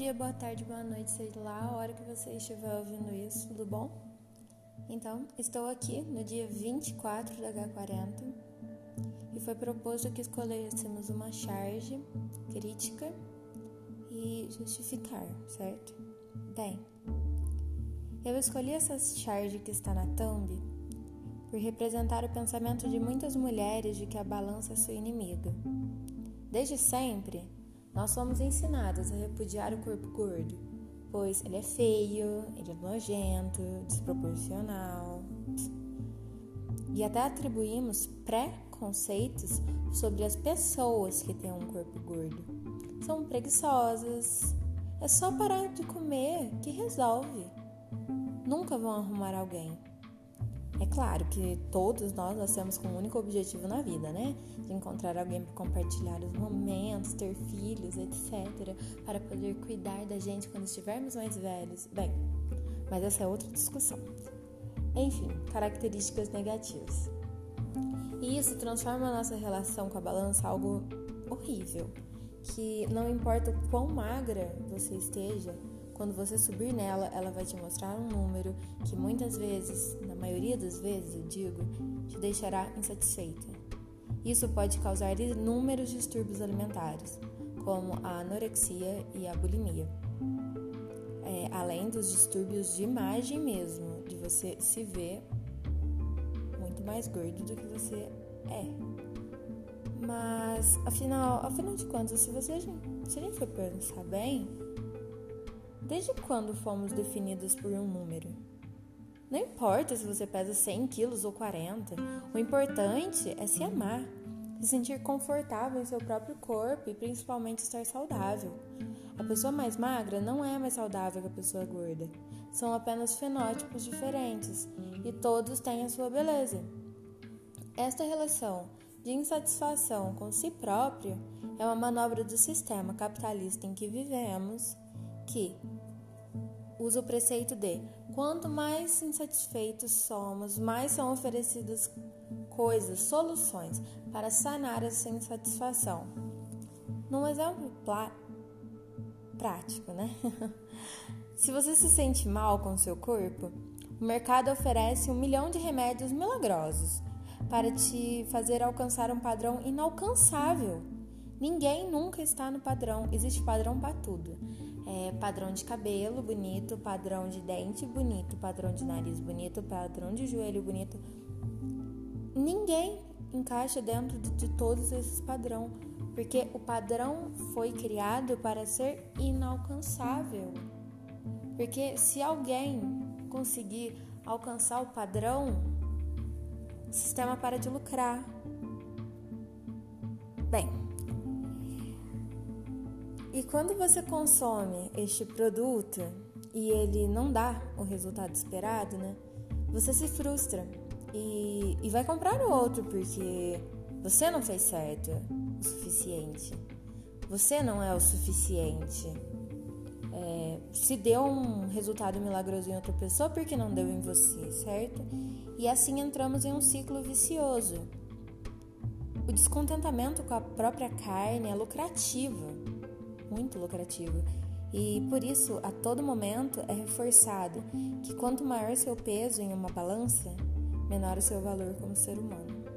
dia, boa tarde, boa noite, seja lá a hora que você estiver ouvindo isso, tudo bom? Então, estou aqui no dia 24 da H40 e foi proposto que escolhêssemos uma charge crítica e justificar, certo? Bem, eu escolhi essa charge que está na thumb por representar o pensamento de muitas mulheres de que a balança é sua inimiga. Desde sempre, nós somos ensinadas a repudiar o corpo gordo, pois ele é feio, ele é nojento, desproporcional. E até atribuímos preconceitos sobre as pessoas que têm um corpo gordo. São preguiçosas. É só parar de comer que resolve. Nunca vão arrumar alguém. É claro que todos nós nascemos com um único objetivo na vida, né? De encontrar alguém para compartilhar os momentos, ter filhos, etc. Para poder cuidar da gente quando estivermos mais velhos. Bem, mas essa é outra discussão. Enfim, características negativas. E isso transforma a nossa relação com a balança algo horrível. Que não importa o quão magra você esteja, quando você subir nela, ela vai te mostrar um número que muitas vezes, na maioria das vezes, eu digo, te deixará insatisfeita. Isso pode causar inúmeros distúrbios alimentares, como a anorexia e a bulimia. É, além dos distúrbios de imagem mesmo, de você se ver muito mais gordo do que você é. Mas, afinal, afinal de contas, se você se a gente for pensar bem, Desde quando fomos definidos por um número? Não importa se você pesa 100 quilos ou 40, o importante é se amar, se sentir confortável em seu próprio corpo e principalmente estar saudável. A pessoa mais magra não é mais saudável que a pessoa gorda. São apenas fenótipos diferentes e todos têm a sua beleza. Esta relação de insatisfação com si próprio é uma manobra do sistema capitalista em que vivemos que usa o preceito de quanto mais insatisfeitos somos, mais são oferecidas coisas, soluções para sanar essa insatisfação. Num exemplo prático, né? se você se sente mal com seu corpo, o mercado oferece um milhão de remédios milagrosos para te fazer alcançar um padrão inalcançável. Ninguém nunca está no padrão, existe padrão para tudo é, padrão de cabelo bonito, padrão de dente bonito, padrão de nariz bonito, padrão de joelho bonito. Ninguém encaixa dentro de, de todos esses padrões, porque o padrão foi criado para ser inalcançável. Porque se alguém conseguir alcançar o padrão, o sistema para de lucrar. Bem, e quando você consome este produto e ele não dá o resultado esperado, né? Você se frustra e, e vai comprar outro porque você não fez certo o suficiente. Você não é o suficiente. É, se deu um resultado milagroso em outra pessoa, por que não deu em você, certo? E assim entramos em um ciclo vicioso. O descontentamento com a própria carne é lucrativo muito lucrativo. E por isso, a todo momento é reforçado que quanto maior seu peso em uma balança, menor o seu valor como ser humano.